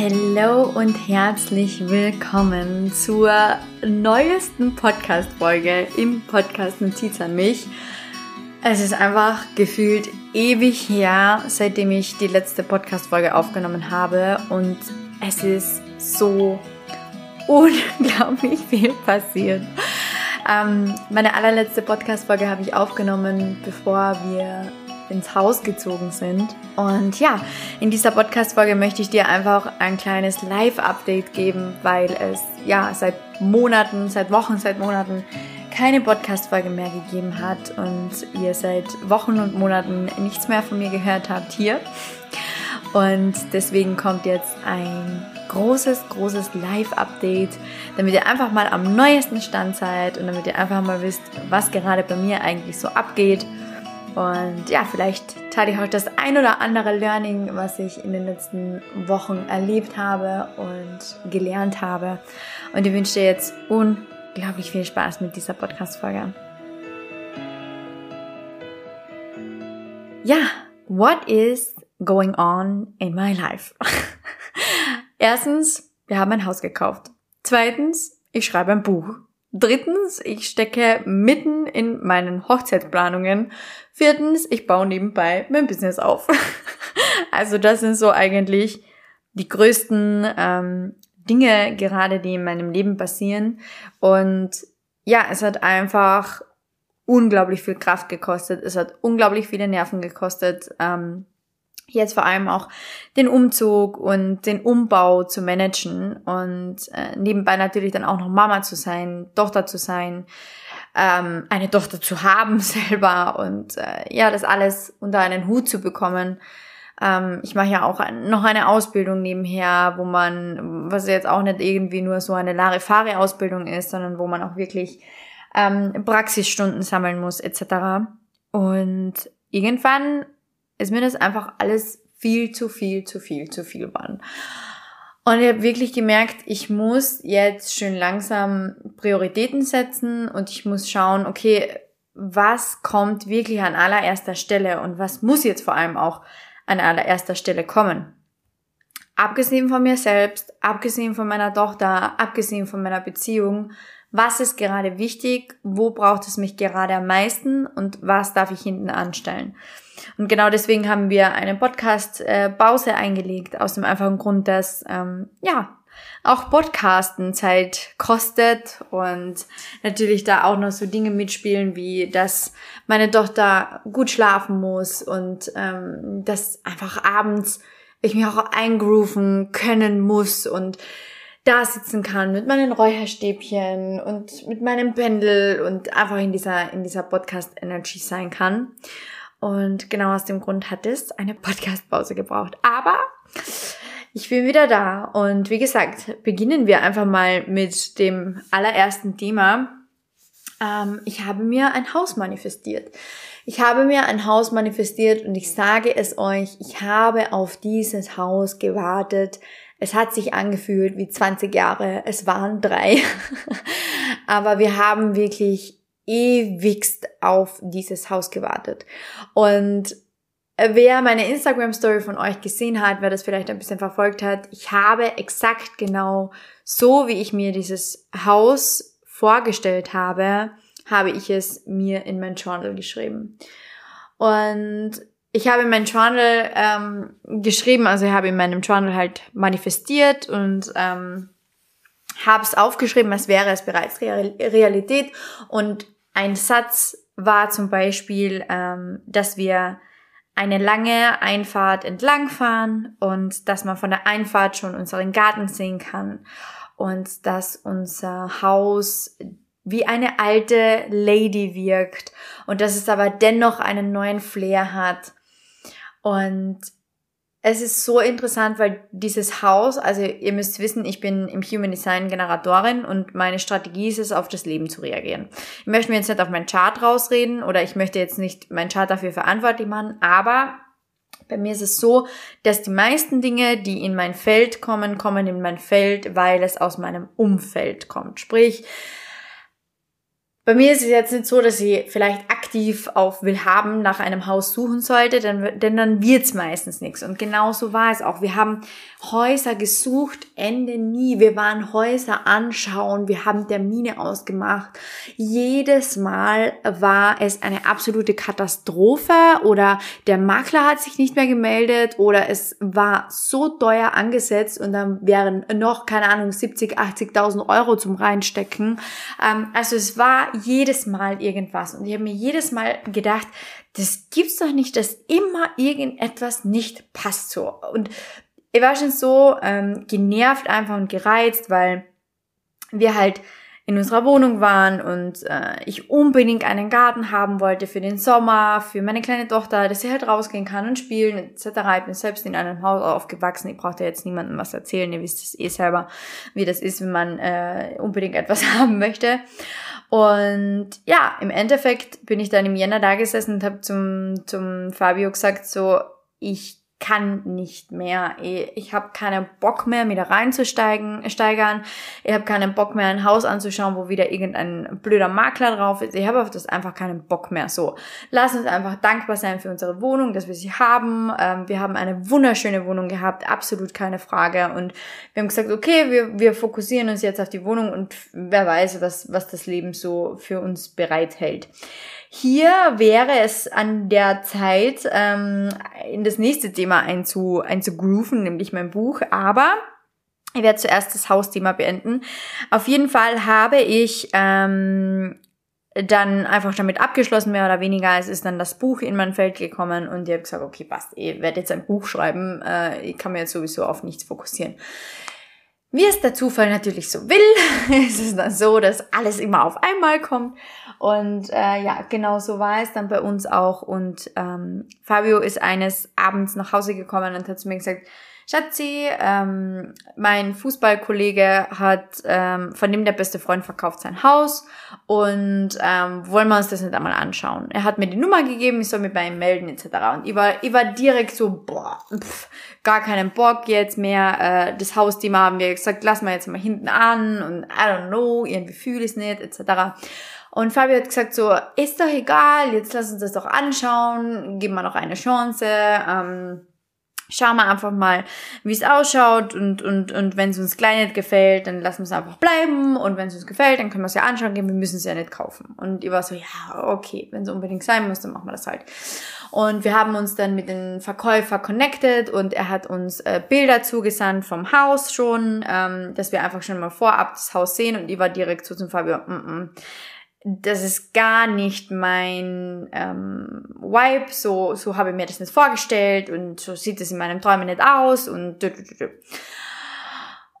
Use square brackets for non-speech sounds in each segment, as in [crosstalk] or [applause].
Hallo und herzlich willkommen zur neuesten Podcast-Folge im Podcast Notiz an mich. Es ist einfach gefühlt ewig her, seitdem ich die letzte Podcast-Folge aufgenommen habe und es ist so [laughs] unglaublich viel passiert. Ähm, meine allerletzte Podcast-Folge habe ich aufgenommen, bevor wir ins Haus gezogen sind. Und ja, in dieser Podcast-Folge möchte ich dir einfach ein kleines Live-Update geben, weil es ja seit Monaten, seit Wochen, seit Monaten keine Podcast-Folge mehr gegeben hat und ihr seit Wochen und Monaten nichts mehr von mir gehört habt hier. Und deswegen kommt jetzt ein großes, großes Live-Update, damit ihr einfach mal am neuesten Stand seid und damit ihr einfach mal wisst, was gerade bei mir eigentlich so abgeht und ja, vielleicht teile ich euch das ein oder andere Learning, was ich in den letzten Wochen erlebt habe und gelernt habe. Und ich wünsche dir jetzt unglaublich viel Spaß mit dieser Podcast-Folge. Ja, what is going on in my life? [laughs] Erstens, wir haben ein Haus gekauft. Zweitens, ich schreibe ein Buch. Drittens, ich stecke mitten in meinen Hochzeitsplanungen. Viertens, ich baue nebenbei mein Business auf. [laughs] also das sind so eigentlich die größten ähm, Dinge gerade, die in meinem Leben passieren. Und ja, es hat einfach unglaublich viel Kraft gekostet. Es hat unglaublich viele Nerven gekostet. Ähm, jetzt vor allem auch den Umzug und den Umbau zu managen und äh, nebenbei natürlich dann auch noch Mama zu sein, Tochter zu sein, ähm, eine Tochter zu haben [laughs] selber und äh, ja, das alles unter einen Hut zu bekommen. Ähm, ich mache ja auch noch eine Ausbildung nebenher, wo man, was jetzt auch nicht irgendwie nur so eine Larifari-Ausbildung ist, sondern wo man auch wirklich ähm, Praxisstunden sammeln muss etc. Und irgendwann ist mir das einfach alles viel zu viel, zu viel, zu viel waren. Und ich habe wirklich gemerkt, ich muss jetzt schön langsam Prioritäten setzen und ich muss schauen, okay, was kommt wirklich an allererster Stelle und was muss jetzt vor allem auch an allererster Stelle kommen. Abgesehen von mir selbst, abgesehen von meiner Tochter, abgesehen von meiner Beziehung, was ist gerade wichtig, wo braucht es mich gerade am meisten und was darf ich hinten anstellen. Und genau deswegen haben wir eine Podcast-Pause eingelegt, aus dem einfachen Grund, dass ähm, ja auch Podcasten Zeit kostet und natürlich da auch noch so Dinge mitspielen, wie dass meine Tochter gut schlafen muss und ähm, dass einfach abends ich mich auch eingrooven können muss und da sitzen kann mit meinen Räucherstäbchen und mit meinem Pendel und einfach in dieser, in dieser Podcast-Energy sein kann. Und genau aus dem Grund hat es eine Podcast-Pause gebraucht. Aber ich bin wieder da. Und wie gesagt, beginnen wir einfach mal mit dem allerersten Thema. Ähm, ich habe mir ein Haus manifestiert. Ich habe mir ein Haus manifestiert und ich sage es euch, ich habe auf dieses Haus gewartet. Es hat sich angefühlt wie 20 Jahre. Es waren drei. [laughs] Aber wir haben wirklich ewigst auf dieses Haus gewartet. Und wer meine Instagram Story von euch gesehen hat, wer das vielleicht ein bisschen verfolgt hat, ich habe exakt genau so, wie ich mir dieses Haus vorgestellt habe, habe ich es mir in mein Journal geschrieben. Und ich habe in mein Journal ähm, geschrieben, also ich habe in meinem Journal halt manifestiert und ähm, habe es aufgeschrieben, als wäre es bereits Realität. Und ein Satz war zum Beispiel, ähm, dass wir eine lange Einfahrt entlang fahren und dass man von der Einfahrt schon unseren Garten sehen kann und dass unser Haus wie eine alte Lady wirkt und dass es aber dennoch einen neuen Flair hat. Und es ist so interessant, weil dieses Haus, also ihr müsst wissen, ich bin im Human Design Generatorin und meine Strategie ist es, auf das Leben zu reagieren. Ich möchte mir jetzt nicht auf meinen Chart rausreden oder ich möchte jetzt nicht meinen Chart dafür verantwortlich machen, aber bei mir ist es so, dass die meisten Dinge, die in mein Feld kommen, kommen in mein Feld, weil es aus meinem Umfeld kommt. Sprich, bei mir ist es jetzt nicht so, dass ich vielleicht aktiv auf Willhaben nach einem Haus suchen sollte, denn, denn dann wird's meistens nichts. Und genau so war es auch. Wir haben Häuser gesucht, Ende nie. Wir waren Häuser anschauen, wir haben Termine ausgemacht. Jedes Mal war es eine absolute Katastrophe oder der Makler hat sich nicht mehr gemeldet oder es war so teuer angesetzt und dann wären noch, keine Ahnung, 70, 80.000 Euro zum Reinstecken. Ähm, also es war jedes Mal irgendwas. Und ich habe mir jedes Mal gedacht, das gibt's doch nicht, dass immer irgendetwas nicht passt so. Und ich war schon so ähm, genervt einfach und gereizt, weil wir halt in unserer Wohnung waren und äh, ich unbedingt einen Garten haben wollte für den Sommer, für meine kleine Tochter, dass sie halt rausgehen kann und spielen etc. Ich bin selbst in einem Haus aufgewachsen. Ich brauchte jetzt niemandem was erzählen. Ihr wisst es eh selber, wie das ist, wenn man äh, unbedingt etwas [laughs] haben möchte. Und ja, im Endeffekt bin ich dann im Jänner da gesessen und habe zum, zum Fabio gesagt, so, ich kann nicht mehr. Ich habe keinen Bock mehr, wieder reinzusteigen, steigern. Ich habe keinen Bock mehr, ein Haus anzuschauen, wo wieder irgendein blöder Makler drauf ist. Ich habe auf das einfach keinen Bock mehr. So, lass uns einfach dankbar sein für unsere Wohnung, dass wir sie haben. Ähm, wir haben eine wunderschöne Wohnung gehabt, absolut keine Frage. Und wir haben gesagt, okay, wir, wir fokussieren uns jetzt auf die Wohnung und wer weiß, was, was das Leben so für uns bereithält. Hier wäre es an der Zeit, ähm, in das nächste Thema einzu, einzugrooven, nämlich mein Buch. Aber ich werde zuerst das Hausthema beenden. Auf jeden Fall habe ich ähm, dann einfach damit abgeschlossen, mehr oder weniger. Es ist dann das Buch in mein Feld gekommen und ich habe gesagt, okay, passt, ich werde jetzt ein Buch schreiben. Äh, ich kann mir jetzt sowieso auf nichts fokussieren. Wie es der Zufall natürlich so will, [laughs] ist es dann so, dass alles immer auf einmal kommt. Und äh, ja, genau so war es dann bei uns auch. Und ähm, Fabio ist eines Abends nach Hause gekommen und hat zu mir gesagt, Schatzi, ähm, mein Fußballkollege hat, ähm, von dem der beste Freund verkauft sein Haus und ähm, wollen wir uns das nicht einmal anschauen. Er hat mir die Nummer gegeben, ich soll mich bei ihm melden etc. Und ich war, ich war direkt so, boah, pff, gar keinen Bock jetzt mehr. Äh, das Hausthema haben wir gesagt, lassen wir jetzt mal hinten an und I don't know, irgendwie fühle ich es nicht etc. Und Fabio hat gesagt so, ist doch egal, jetzt lass uns das doch anschauen, geben wir noch eine Chance. Ähm, schauen wir einfach mal, wie es ausschaut und, und, und wenn es uns gleich nicht gefällt, dann lassen wir es einfach bleiben und wenn es uns gefällt, dann können wir es ja anschauen gehen, wir müssen es ja nicht kaufen. Und ich war so, ja, okay, wenn es unbedingt sein muss, dann machen wir das halt. Und wir haben uns dann mit dem Verkäufer connected und er hat uns äh, Bilder zugesandt vom Haus schon, ähm, dass wir einfach schon mal vorab das Haus sehen und ich war direkt so zum Fabio, mm -mm das ist gar nicht mein ähm, Vibe, so, so habe ich mir das nicht vorgestellt und so sieht es in meinem Träumen nicht aus und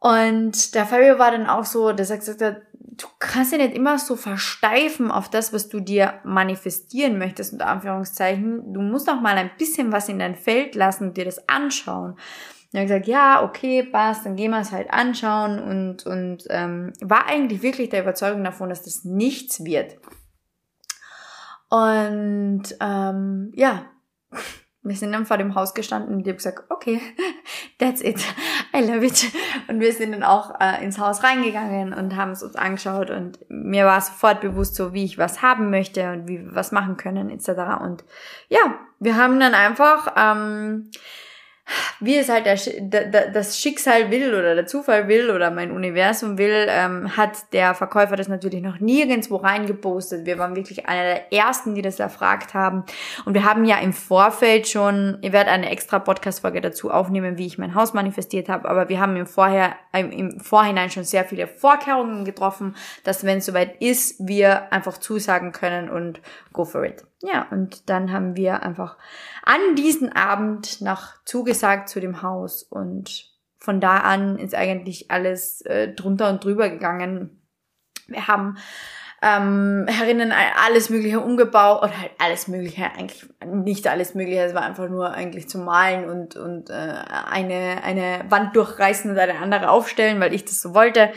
und der Fabio war dann auch so, der sagt, sagt du kannst ja nicht immer so versteifen auf das, was du dir manifestieren möchtest, unter Anführungszeichen. Du musst auch mal ein bisschen was in dein Feld lassen und dir das anschauen. Und habe gesagt, ja, okay, passt, dann gehen wir es halt anschauen und, und ähm, war eigentlich wirklich der Überzeugung davon, dass das nichts wird. Und ähm, ja, [laughs] wir sind dann vor dem Haus gestanden und ich habe gesagt, okay, [laughs] that's it, I love it. Und wir sind dann auch äh, ins Haus reingegangen und haben es uns angeschaut und mir war sofort bewusst so, wie ich was haben möchte und wie wir was machen können etc. Und ja, wir haben dann einfach ähm, wie es halt das Schicksal will oder der Zufall will oder mein Universum will, ähm, hat der Verkäufer das natürlich noch nirgendwo reingepostet. Wir waren wirklich einer der ersten, die das erfragt haben. Und wir haben ja im Vorfeld schon, ihr werdet eine extra Podcast-Folge dazu aufnehmen, wie ich mein Haus manifestiert habe, aber wir haben im, Vorher, im Vorhinein schon sehr viele Vorkehrungen getroffen, dass wenn es soweit ist, wir einfach zusagen können und go for it. Ja, und dann haben wir einfach an diesen Abend noch zugesagt zu dem Haus und von da an ist eigentlich alles äh, drunter und drüber gegangen. Wir haben ähm, herinnen alles Mögliche umgebaut oder halt alles Mögliche, eigentlich nicht alles Mögliche, es war einfach nur eigentlich zum Malen und, und äh, eine, eine Wand durchreißen und eine andere aufstellen, weil ich das so wollte.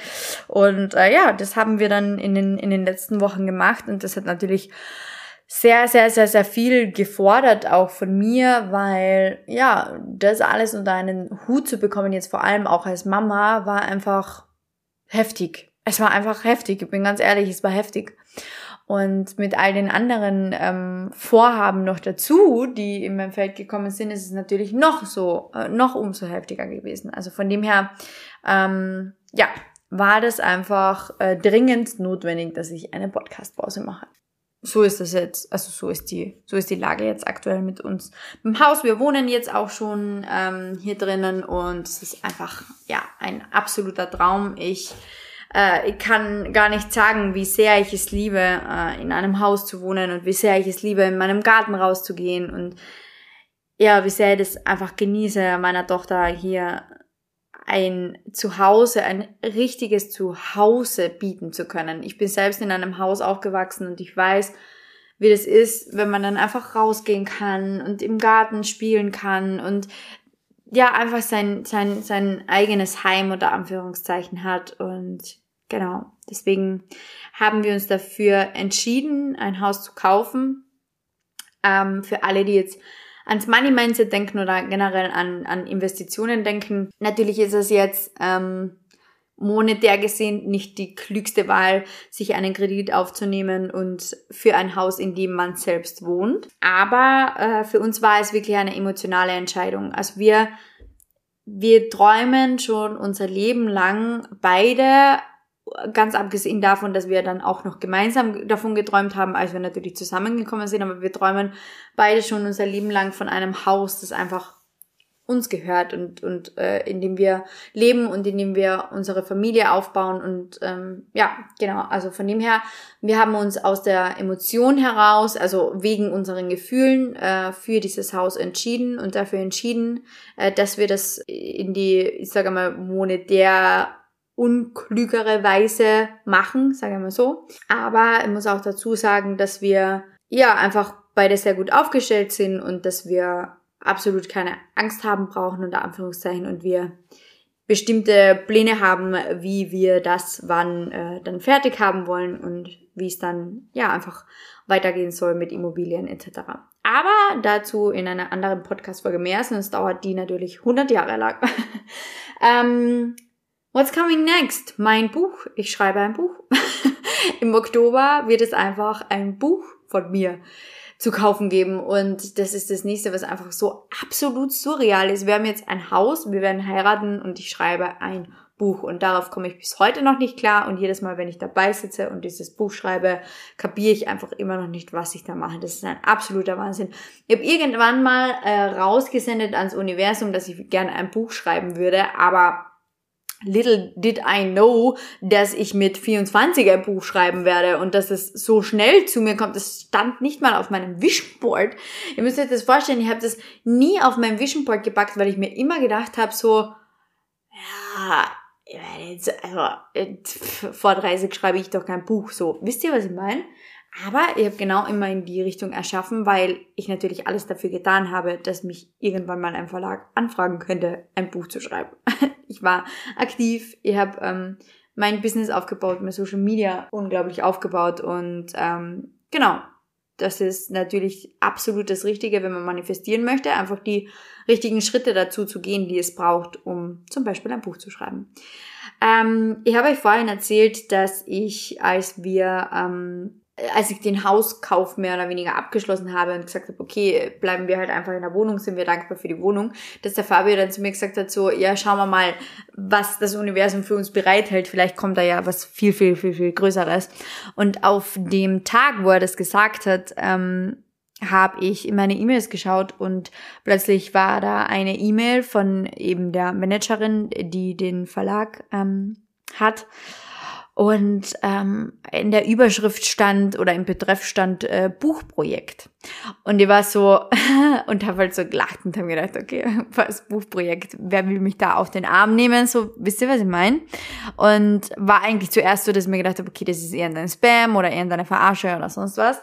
Und äh, ja, das haben wir dann in den, in den letzten Wochen gemacht und das hat natürlich sehr, sehr, sehr, sehr viel gefordert auch von mir, weil ja, das alles unter einen Hut zu bekommen, jetzt vor allem auch als Mama, war einfach heftig. Es war einfach heftig, ich bin ganz ehrlich, es war heftig. Und mit all den anderen ähm, Vorhaben noch dazu, die in mein Feld gekommen sind, ist es natürlich noch so, äh, noch umso heftiger gewesen. Also von dem her, ähm, ja, war das einfach äh, dringend notwendig, dass ich eine Podcast-Pause mache. So ist das jetzt, also so ist die, so ist die Lage jetzt aktuell mit uns im Haus. Wir wohnen jetzt auch schon ähm, hier drinnen und es ist einfach ja ein absoluter Traum. Ich äh, ich kann gar nicht sagen, wie sehr ich es liebe, äh, in einem Haus zu wohnen und wie sehr ich es liebe, in meinem Garten rauszugehen und ja, wie sehr ich das einfach genieße, meiner Tochter hier ein Zuhause, ein richtiges Zuhause bieten zu können. Ich bin selbst in einem Haus aufgewachsen und ich weiß, wie das ist, wenn man dann einfach rausgehen kann und im Garten spielen kann und ja, einfach sein, sein, sein eigenes Heim unter Anführungszeichen hat. Und genau, deswegen haben wir uns dafür entschieden, ein Haus zu kaufen. Ähm, für alle, die jetzt ans Money Mindset denken oder generell an, an Investitionen denken. Natürlich ist es jetzt ähm, monetär gesehen nicht die klügste Wahl, sich einen Kredit aufzunehmen und für ein Haus, in dem man selbst wohnt. Aber äh, für uns war es wirklich eine emotionale Entscheidung. Also wir, wir träumen schon unser Leben lang beide ganz abgesehen davon, dass wir dann auch noch gemeinsam davon geträumt haben, als wir natürlich zusammengekommen sind, aber wir träumen beide schon unser Leben lang von einem Haus, das einfach uns gehört und, und äh, in dem wir leben und in dem wir unsere Familie aufbauen. Und ähm, ja, genau, also von dem her, wir haben uns aus der Emotion heraus, also wegen unseren Gefühlen, äh, für dieses Haus entschieden und dafür entschieden, äh, dass wir das in die, ich sage mal, monetär unklügere Weise machen, sagen wir mal so. Aber ich muss auch dazu sagen, dass wir ja einfach beide sehr gut aufgestellt sind und dass wir absolut keine Angst haben brauchen, unter Anführungszeichen, und wir bestimmte Pläne haben, wie wir das wann äh, dann fertig haben wollen und wie es dann ja einfach weitergehen soll mit Immobilien etc. Aber dazu in einer anderen Podcast-Folge mehr, sonst dauert die natürlich 100 Jahre lang. [laughs] ähm, What's coming next? Mein Buch. Ich schreibe ein Buch. [laughs] Im Oktober wird es einfach ein Buch von mir zu kaufen geben. Und das ist das nächste, was einfach so absolut surreal ist. Wir haben jetzt ein Haus, wir werden heiraten und ich schreibe ein Buch. Und darauf komme ich bis heute noch nicht klar. Und jedes Mal, wenn ich dabei sitze und dieses Buch schreibe, kapiere ich einfach immer noch nicht, was ich da mache. Das ist ein absoluter Wahnsinn. Ich habe irgendwann mal äh, rausgesendet ans Universum, dass ich gerne ein Buch schreiben würde, aber Little did I know, dass ich mit 24 ein Buch schreiben werde und dass es so schnell zu mir kommt. Das stand nicht mal auf meinem Vision. Ihr müsst euch das vorstellen, ich habe das nie auf meinem Vision gepackt, weil ich mir immer gedacht habe, so, ja, jetzt, also, vor 30 schreibe ich doch kein Buch. So, wisst ihr, was ich meine? Aber ich habe genau immer in die Richtung erschaffen, weil ich natürlich alles dafür getan habe, dass mich irgendwann mal ein Verlag anfragen könnte, ein Buch zu schreiben. [laughs] ich war aktiv, ich habe ähm, mein Business aufgebaut, mein Social Media unglaublich aufgebaut und ähm, genau, das ist natürlich absolut das Richtige, wenn man manifestieren möchte, einfach die richtigen Schritte dazu zu gehen, die es braucht, um zum Beispiel ein Buch zu schreiben. Ähm, ich habe euch vorhin erzählt, dass ich, als wir ähm, als ich den Hauskauf mehr oder weniger abgeschlossen habe und gesagt habe, okay, bleiben wir halt einfach in der Wohnung, sind wir dankbar für die Wohnung, dass der Fabio dann zu mir gesagt hat, so, ja, schauen wir mal, was das Universum für uns bereithält, vielleicht kommt da ja was viel, viel, viel, viel Größeres. Und auf dem Tag, wo er das gesagt hat, ähm, habe ich in meine E-Mails geschaut und plötzlich war da eine E-Mail von eben der Managerin, die den Verlag ähm, hat und ähm, in der Überschrift stand oder im Betreff stand äh, Buchprojekt. Und ich war so [laughs] und habe halt so gelacht und habe gedacht, okay, [laughs] was Buchprojekt, wer will mich da auf den Arm nehmen? So, wisst ihr, was ich meine? Und war eigentlich zuerst so, dass ich mir gedacht habe, okay, das ist eher ein Spam oder eher eine Verarsche oder sonst was.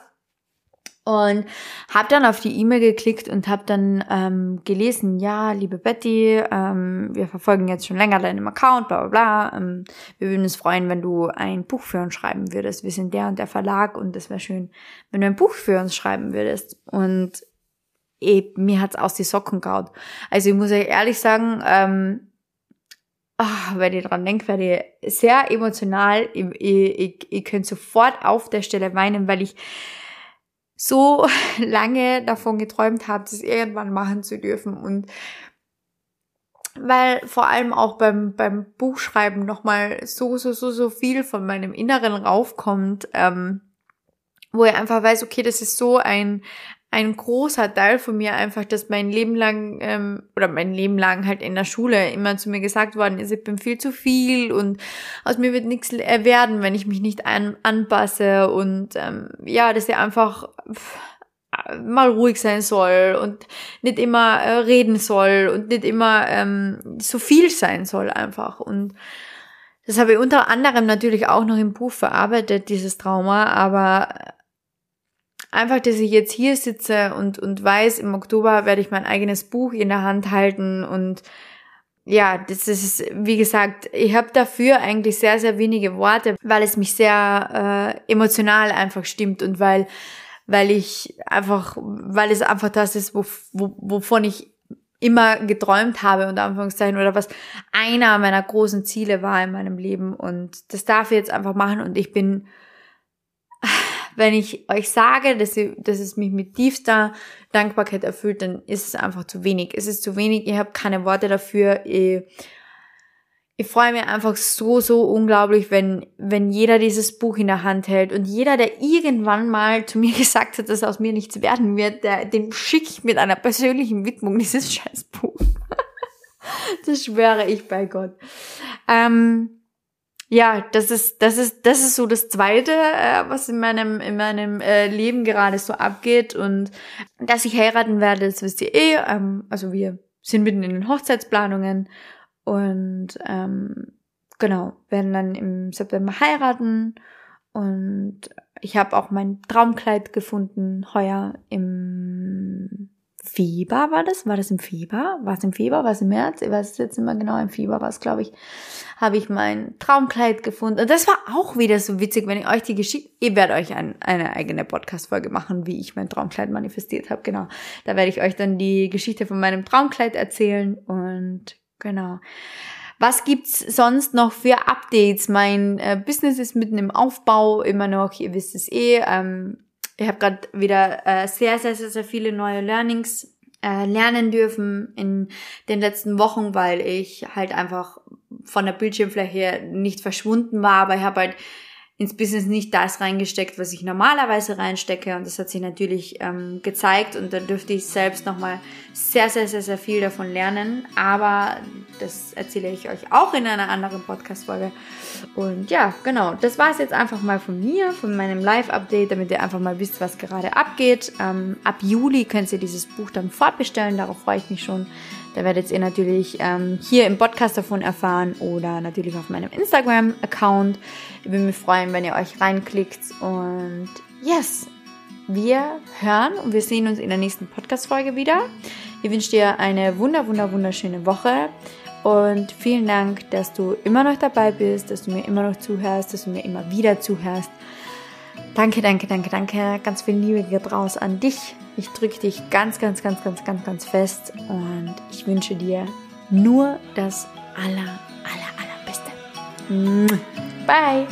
Und habe dann auf die E-Mail geklickt und habe dann ähm, gelesen, ja, liebe Betty, ähm, wir verfolgen jetzt schon länger deinen Account, bla bla bla. Ähm, wir würden uns freuen, wenn du ein Buch für uns schreiben würdest. Wir sind der und der Verlag und es wäre schön, wenn du ein Buch für uns schreiben würdest. Und eh, mir hat's aus die Socken gehaut. Also ich muss euch ehrlich sagen, ähm, ach, wenn ich dran denke, werde ich sehr emotional. Ich, ich, ich, ich könnte sofort auf der Stelle weinen, weil ich so [laughs] lange davon geträumt habe, das irgendwann machen zu dürfen. Und weil vor allem auch beim, beim Buchschreiben nochmal so, so, so, so viel von meinem Inneren raufkommt, ähm, wo ich einfach weiß, okay, das ist so ein, ein großer Teil von mir einfach, dass mein Leben lang ähm, oder mein Leben lang halt in der Schule immer zu mir gesagt worden ist, ich bin viel zu viel und aus mir wird nichts werden, wenn ich mich nicht an, anpasse und ähm, ja, dass ich einfach mal ruhig sein soll und nicht immer äh, reden soll und nicht immer ähm, so viel sein soll einfach und das habe ich unter anderem natürlich auch noch im Buch verarbeitet, dieses Trauma, aber einfach, dass ich jetzt hier sitze und, und weiß, im Oktober werde ich mein eigenes Buch in der Hand halten und ja, das ist, wie gesagt, ich habe dafür eigentlich sehr, sehr wenige Worte, weil es mich sehr äh, emotional einfach stimmt und weil, weil ich einfach, weil es einfach das ist, wo, wo, wovon ich immer geträumt habe, unter Anführungszeichen, oder was einer meiner großen Ziele war in meinem Leben. Und das darf ich jetzt einfach machen und ich bin wenn ich euch sage, dass, ich, dass es mich mit tiefster Dankbarkeit erfüllt, dann ist es einfach zu wenig. Es ist zu wenig, ich habe keine Worte dafür. Ich, ich freue mich einfach so, so unglaublich, wenn, wenn jeder dieses Buch in der Hand hält und jeder, der irgendwann mal zu mir [laughs] gesagt hat, dass aus mir nichts werden wird, der, den schicke ich mit einer persönlichen Widmung dieses [laughs] scheiß Buch. das schwöre ich bei Gott. Ähm, ja, das ist, das ist, das ist so das Zweite, äh, was in meinem, in meinem äh, Leben gerade so abgeht. Und dass ich heiraten werde, das wisst ihr eh. Ähm, also wir sind mitten in den Hochzeitsplanungen und ähm, genau, werden dann im September heiraten. Und ich habe auch mein Traumkleid gefunden, heuer im Fieber war das? War das im Fieber? War es im Fieber? War es im März? Ich weiß es jetzt mehr genau. Im Fieber war es, glaube ich. Habe ich mein Traumkleid gefunden. Und das war auch wieder so witzig, wenn ich euch die Geschichte, ich werde euch ein, eine eigene Podcast-Folge machen, wie ich mein Traumkleid manifestiert habe. Genau. Da werde ich euch dann die Geschichte von meinem Traumkleid erzählen und genau. Was gibt's sonst noch für Updates? Mein äh, Business ist mitten im Aufbau, immer noch, ihr wisst es eh. Ähm, ich habe gerade wieder äh, sehr, sehr, sehr, sehr viele neue Learnings äh, lernen dürfen in den letzten Wochen, weil ich halt einfach von der Bildschirmfläche nicht verschwunden war, aber ich habe halt ins Business nicht das reingesteckt, was ich normalerweise reinstecke. Und das hat sich natürlich ähm, gezeigt und da dürfte ich selbst nochmal sehr, sehr, sehr, sehr viel davon lernen. Aber das erzähle ich euch auch in einer anderen Podcast-Folge. Und ja, genau, das war es jetzt einfach mal von mir, von meinem Live-Update, damit ihr einfach mal wisst, was gerade abgeht. Ähm, ab Juli könnt ihr dieses Buch dann fortbestellen, darauf freue ich mich schon. Da werdet ihr natürlich ähm, hier im Podcast davon erfahren oder natürlich auf meinem Instagram-Account. Ich würde mich freuen, wenn ihr euch reinklickt. Und yes, wir hören und wir sehen uns in der nächsten Podcast-Folge wieder. Ich wünsche dir eine wunder, wunder, wunderschöne Woche. Und vielen Dank, dass du immer noch dabei bist, dass du mir immer noch zuhörst, dass du mir immer wieder zuhörst. Danke, danke, danke, danke. Ganz viel Liebe geht raus an dich. Ich drücke dich ganz, ganz, ganz, ganz, ganz, ganz fest und ich wünsche dir nur das aller, aller, allerbeste. Bye.